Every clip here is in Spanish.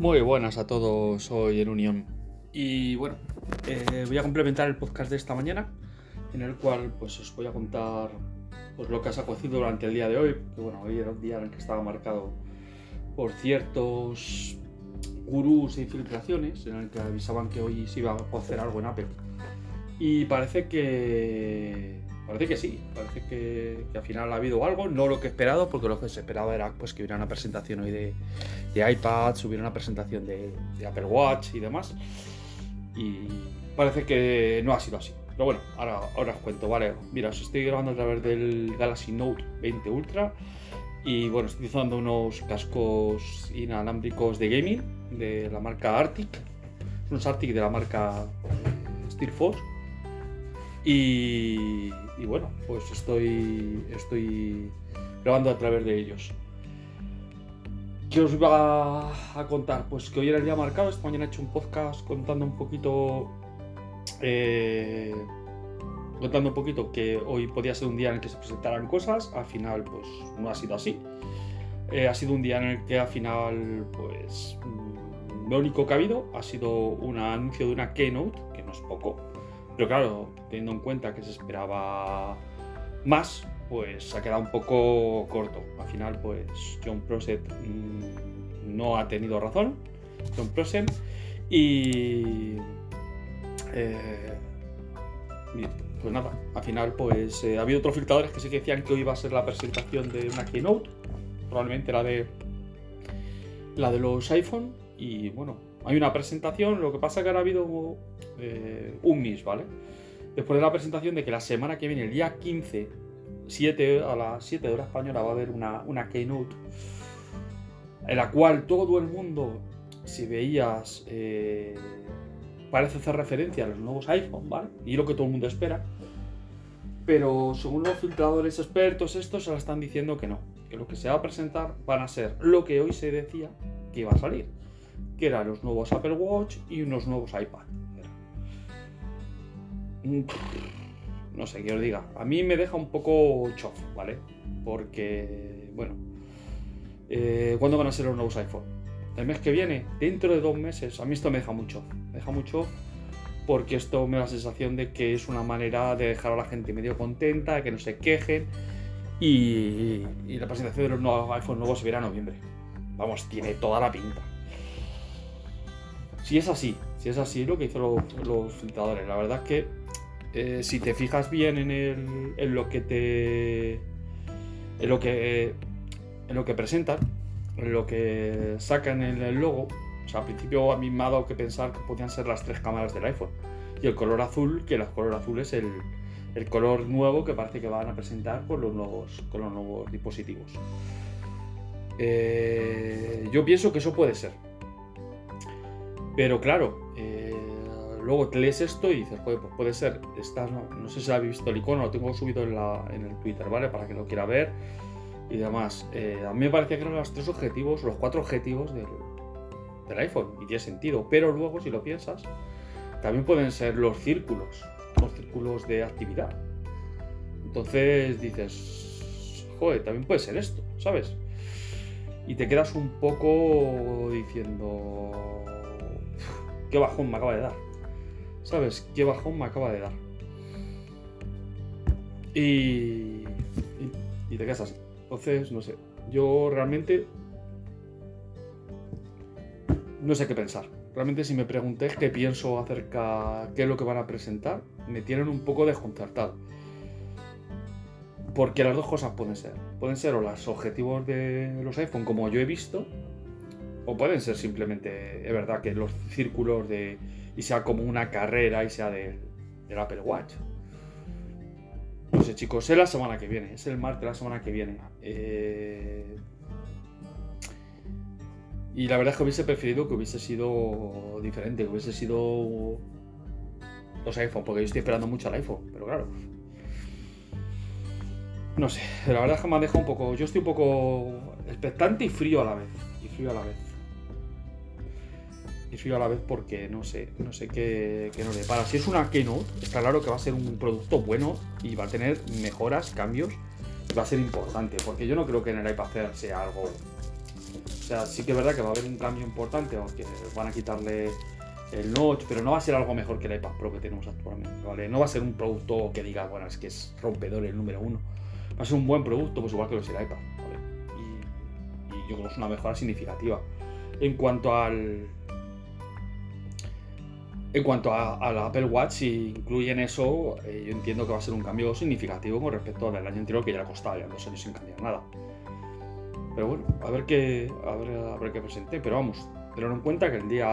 Muy buenas a todos hoy en Unión. Y bueno, eh, voy a complementar el podcast de esta mañana, en el cual pues os voy a contar pues, lo que ha acontecido durante el día de hoy. Que bueno, hoy era un día en el que estaba marcado por ciertos gurús e infiltraciones, en el que avisaban que hoy se iba a hacer algo en Apple. Y parece que Parece que sí, parece que, al final ha habido algo, no lo que he esperado, porque lo que se esperaba era pues, que hubiera una presentación hoy de, de iPads, hubiera una presentación de, Apple Watch y demás. Y parece que no ha sido así. Pero bueno, ahora, ahora os cuento, vale. Mira, os estoy grabando a través del Galaxy Note 20 Ultra. Y bueno, estoy utilizando unos cascos inalámbricos de gaming de la marca Arctic. Unos Arctic de la marca Steelforce. Y, bueno, pues estoy, estoy grabando a través de ellos. ¿Qué os iba a contar? Pues que hoy era el día marcado, esta mañana he hecho un podcast contando un poquito... Eh, contando un poquito que hoy podía ser un día en el que se presentaran cosas, al final pues no ha sido así. Eh, ha sido un día en el que al final pues mm, lo único que ha habido ha sido un anuncio de una keynote, que no es poco, pero claro, teniendo en cuenta que se esperaba más, pues ha quedado un poco corto. Al final, pues John Proset mm, no ha tenido razón. John Proset. Y. Eh, pues nada, al final, pues eh, ha habido otros filtradores que sí que decían que hoy iba a ser la presentación de una keynote. Probablemente la de. La de los iPhone. Y bueno, hay una presentación, lo que pasa es que ahora ha habido eh, un mis, ¿vale? Después de la presentación de que la semana que viene, el día 15, 7, a las 7 de hora española, va a haber una, una keynote en la cual todo el mundo, si veías, eh, parece hacer referencia a los nuevos iPhone, ¿vale? Y lo que todo el mundo espera. Pero según los filtradores expertos, estos se la están diciendo que no, que lo que se va a presentar van a ser lo que hoy se decía que iba a salir que eran los nuevos Apple Watch y unos nuevos iPad. Mm, no sé qué os diga. A mí me deja un poco chof, ¿vale? Porque, bueno, eh, ¿cuándo van a ser los nuevos iPhone? El mes que viene, dentro de dos meses. A mí esto me deja mucho. Me deja mucho porque esto me da la sensación de que es una manera de dejar a la gente medio contenta, de que no se quejen. Y, y la presentación de los nuevos iPhone nuevos se verá en noviembre. Vamos, tiene toda la pinta. Si es así, si es así lo que hizo los, filtradores, la verdad es que eh, si te fijas bien en, el, en lo que te. en lo que. en lo que presentan, en lo que sacan en el logo, o sea, al principio a mí me ha dado que pensar que podían ser las tres cámaras del iPhone. Y el color azul, que el color azul es el, el color nuevo que parece que van a presentar con los nuevos, con los nuevos dispositivos. Eh, yo pienso que eso puede ser. Pero claro, eh, luego te lees esto y dices, pues puede ser, no, sé si habéis visto el icono, lo tengo subido en, el Twitter, ¿vale? Para que lo quiera ver y demás. Eh, a mí me parecía que eran los tres objetivos, los cuatro objetivos del, iPhone, y tiene sentido. Pero luego, si lo piensas, también pueden ser los círculos, los círculos de actividad. Entonces dices, joder, también puede ser esto, ¿sabes? Y te quedas un poco diciendo, qué bajón me acaba de dar. ¿Sabes? Qué bajón me acaba de dar. Y, y, te quedas así. Entonces, no sé. Yo realmente no sé qué pensar. Realmente si me preguntéis qué pienso acerca qué es lo que van a presentar, me tienen un poco desconcertado. Porque las dos cosas pueden ser. Pueden ser o los objetivos de los iPhone como yo he visto, o pueden ser simplemente, es verdad, que los círculos de. y sea como una carrera y sea del, Apple Watch. No sé, chicos, es la semana que viene, es el martes la semana que viene. Eh, y la verdad es que hubiese preferido que hubiese sido diferente, que hubiese sido los iPhone, porque yo estoy esperando mucho al iPhone, pero claro. No sé, la verdad es que me ha dejado un poco. Yo estoy un poco expectante y frío a la vez. Y frío a la vez y frío a la vez porque no sé, no sé qué, qué nos depara. Si es una Keynote, está claro que va a ser un producto bueno y va a tener mejoras, cambios, va a ser importante, porque yo no creo que en el iPad Air sea algo O sea, sí que es verdad que va a haber un cambio importante, o que van a quitarle el notch, pero no va a ser algo mejor que el iPad Pro que tenemos actualmente, ¿vale? No va a ser un producto que diga, bueno, es que es rompedor el número uno. Va a ser un buen producto, pues igual que lo es el iPad, ¿vale? Y, y yo creo que es una mejora significativa. En cuanto al, en cuanto a, a, la Apple Watch, si incluyen eso, eh, yo entiendo que va a ser un cambio significativo con respecto al año anterior, que ya costaba ya dos años sin cambiar nada. Pero bueno, a ver qué, a ver, a ver qué presenté. Pero vamos, tener en cuenta que el día,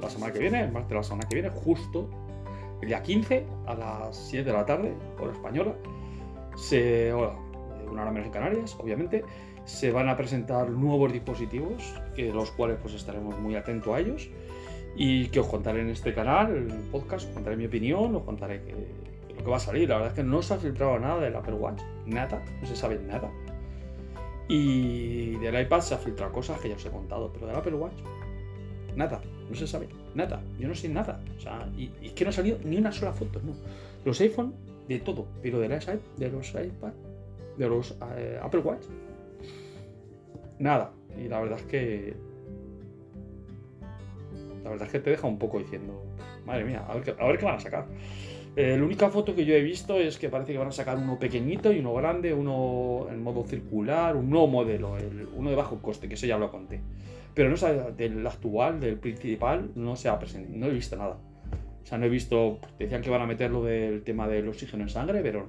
la semana que viene, el martes de la semana que viene, justo el día 15 a las 7 de la tarde, hora española, se, hola, una hora menos en Canarias, obviamente, se van a presentar nuevos dispositivos, que los cuales pues estaremos muy atentos a ellos y que os contaré en este canal, en el podcast, os contaré mi opinión, os contaré que, lo que va a salir. La verdad es que no se ha filtrado nada del Apple Watch, nada, no se sabe nada. Y del iPad se ha filtrado cosas que ya os he contado, pero del Apple Watch, nada, no se sabe, nada, yo no sé nada. O sea, y, y es que no ha salido ni una sola foto, no. Los iPhone, de todo, pero de, las, de los iPad, de los eh, Apple Watch, nada. Y la verdad es que la verdad es que te deja un poco diciendo, madre mía, a ver qué, a ver qué van a sacar. Eh, la única foto que yo he visto es que parece que van a sacar uno pequeñito y uno grande, uno en modo circular, un nuevo modelo, el, uno de bajo coste, que eso ya lo conté. Pero no sé, del actual, del principal, no se ha presentado, no he visto nada. O sea, no he visto, decían que van a meter lo del tema del oxígeno en sangre, pero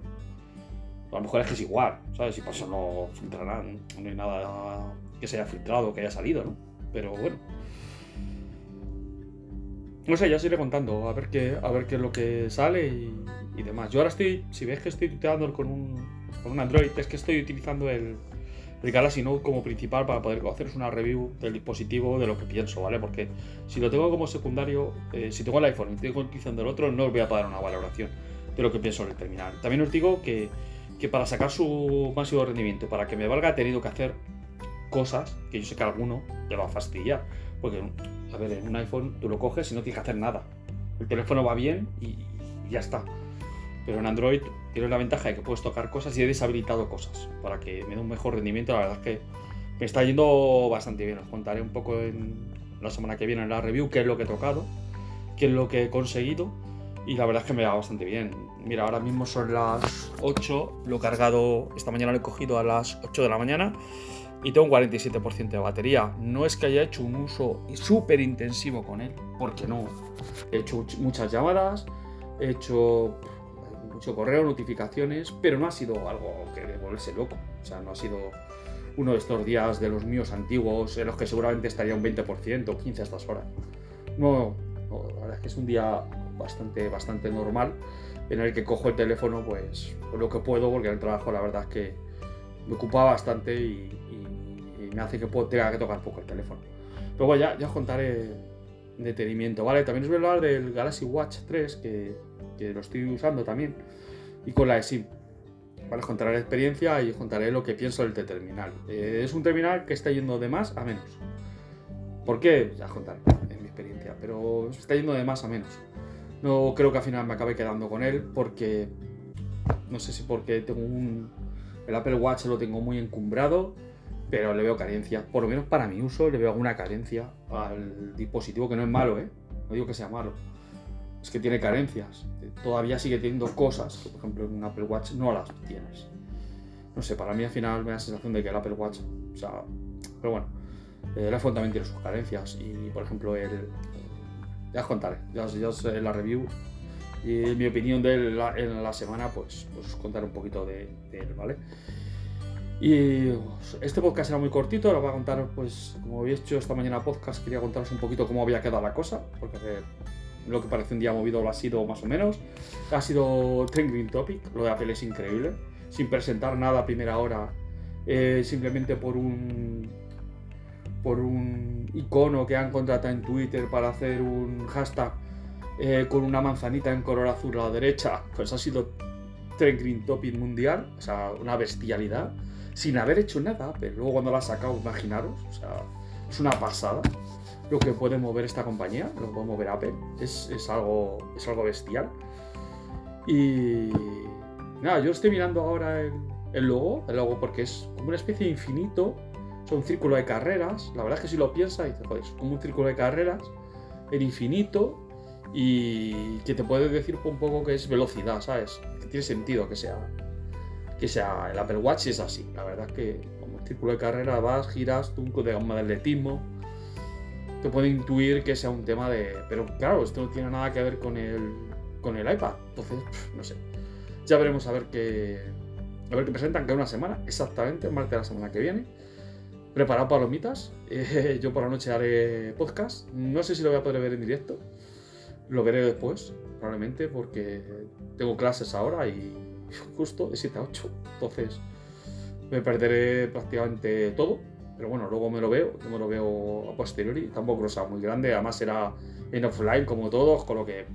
a lo mejor es que es igual, ¿sabes? Si por eso no filtrarán, no hay nada que se haya filtrado, que haya salido, ¿no? Pero bueno. No sé, ya os iré contando, a ver qué, a ver qué es lo que sale y, demás. Yo ahora estoy, si ves que estoy tuteando con un, con un Android, es que estoy utilizando el, el Galaxy Note como principal para poder haceros una review del dispositivo, de lo que pienso, ¿vale? Porque si lo tengo como secundario, eh, si tengo el iPhone y estoy utilizando el otro, no os voy a dar una valoración de lo que pienso del terminal. También os digo que, que para sacar su máximo rendimiento, para que me valga, he tenido que hacer cosas que yo sé que a alguno le va a fastidiar. Porque, a ver, en un iPhone tú lo coges y no tienes que hacer nada. El teléfono va bien y, y ya está. Pero en Android tiene la ventaja de que puedes tocar cosas y he deshabilitado cosas para que me dé un mejor rendimiento. La verdad es que me está yendo bastante bien. Os contaré un poco en la semana que viene en la review qué es lo que he tocado, qué es lo que he conseguido. Y la verdad es que me va bastante bien. Mira, ahora mismo son las 8. Lo he cargado, esta mañana lo he cogido a las 8 de la mañana y tengo un 47% de batería. No es que haya hecho un uso súper intensivo con él, porque no. He hecho muchas llamadas, he hecho mucho correo, notificaciones, pero no ha sido algo que de volverse loco. O sea, no ha sido uno de estos días de los míos antiguos en los que seguramente estaría un 20% o 15 a estas horas. No, no, la verdad es que es un día bastante, bastante normal en el que cojo el teléfono pues lo que puedo, porque el trabajo la verdad es que me ocupa bastante y, y, me hace que tenga que tocar poco el teléfono. Bueno, ya, ya contaré detenimiento, ¿vale? También os voy a hablar del Galaxy Watch 3, que, que lo estoy usando también, y con la eSIM. ¿Vale? Os contaré la experiencia y contaré lo que pienso del terminal. Eh, es un terminal que está yendo de más a menos. ¿Por qué? Ya contaré en mi experiencia, pero está yendo de más a menos. No creo que al final me acabe quedando con él porque no sé si porque tengo un el Apple Watch lo tengo muy encumbrado, pero le veo carencia, por lo menos para mi uso le veo alguna carencia al dispositivo que no es malo, ¿eh? No digo que sea malo. Es que tiene carencias. Todavía sigue teniendo cosas que, por ejemplo, en un Apple Watch no las tienes. No sé, para mí al final me da la sensación de que el Apple Watch, o sea, pero bueno, el iPhone también tiene sus carencias y, por ejemplo, el, ya os contaré, ya os, ya la review y mi opinión de él en la semana, pues, pues os contaré un poquito de, él, ¿vale? Y este podcast era muy cortito, lo voy a contar, pues, como habéis hecho esta mañana podcast, quería contaros un poquito cómo había quedado la cosa, porque lo que parece un día movido lo ha sido más o menos. Ha sido Trending Topic, lo de Apple es increíble, sin presentar nada a primera hora, eh, simplemente por un por un icono que han contratado en Twitter para hacer un hashtag eh, con una manzanita en color azul a la derecha, pues ha sido Trend Green Topic mundial, o sea, una bestialidad, sin haber hecho nada, pero luego cuando la ha sacado, imaginaros, o sea, es una pasada lo que puede mover esta compañía, lo que puede mover Apple, es, es, algo, es algo bestial. Y nada, yo estoy mirando ahora el, el logo, el logo porque es como una especie de infinito son un círculo de carreras. La verdad es que si lo piensas, dices, es como un círculo de carreras en infinito y que te puede decir un poco que es velocidad, ¿sabes? Que tiene sentido que sea que sea el Apple Watch es así. La verdad es que como un círculo de carrera vas, giras, tú de gama de atletismo, te puede intuir que sea un tema de... Pero claro, esto no tiene nada que ver con el, con el iPad. Entonces, no sé. Ya veremos a ver qué, a ver qué presentan, que una semana, exactamente, martes de la semana que viene. Preparado palomitas. Eh, yo por la noche haré podcast. No sé si lo voy a poder ver en directo. Lo veré después, probablemente, porque tengo clases ahora y justo de 7 a 8. Entonces me perderé prácticamente todo. Pero bueno, luego me lo veo, yo me lo veo a posteriori. Tampoco lo sea muy grande, además será en offline como todos, con lo que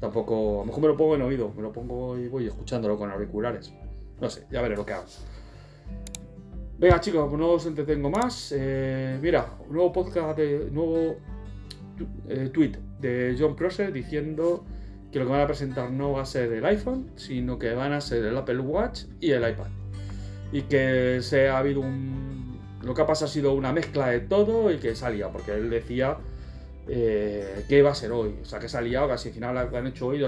tampoco. A lo mejor me lo pongo en oído, me lo pongo y voy escuchándolo con auriculares. No sé, ya veré lo que hago. Venga, chicos, pues no os entretengo más. Eh, mira, nuevo podcast, de, nuevo eh, tweet de John Prosser diciendo que lo que van a presentar no va a ser el iPhone, sino que van a ser el Apple Watch y el iPad. Y que se ha habido un. Lo que ha pasado ha sido una mezcla de todo y que salía, porque él decía eh, que iba a ser hoy. O sea, que salía, casi al final lo han hecho hoy no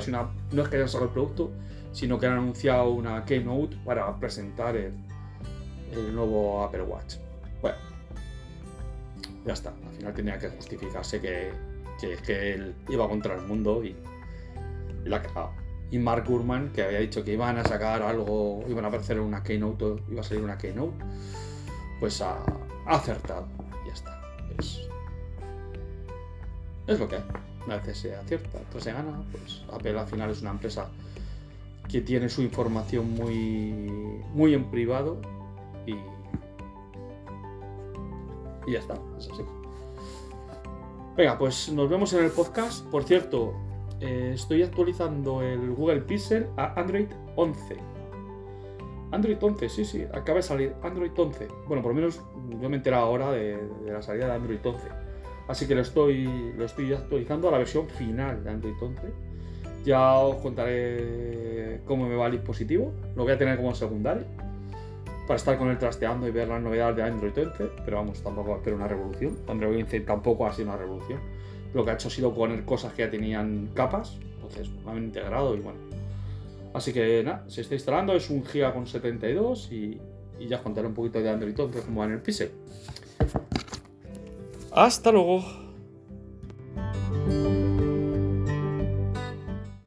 es que hayan sacado el producto, sino que han anunciado una keynote para presentar el, nuevo Apple Watch. Bueno, ya está. Al final tenía que justificarse que, que, él iba contra el mundo y, cagado. Y Mark Gurman, que había dicho que iban a sacar algo, iban a hacer una keynote, iba a salir una keynote, pues ha, acertado. Ya está. Es, es lo que hay. Una vez se acierta, entonces se gana, pues Apple al final es una empresa que tiene su información muy, muy en privado y, y ya está, es así. Venga, pues nos vemos en el podcast. Por cierto, eh, estoy actualizando el Google Pixel a Android 11. Android 11, sí, sí, acaba de salir Android 11. Bueno, por lo menos yo me he enterado ahora de, la salida de Android 11. Así que lo estoy, lo estoy actualizando a la versión final de Android 11 ya os contaré cómo me va el dispositivo. Lo voy a tener como secundario. Para estar con él trasteando y ver las novedades de Android 11. Pero vamos, tampoco a una revolución. Android 11 tampoco ha sido una revolución. Lo que ha hecho ha sido poner cosas que ya tenían capas. Entonces lo han integrado y bueno. Así que nada, se está instalando. Es un giga con 72 y, y ya os contaré un poquito de Android 11 como va en el Pixel. Hasta luego.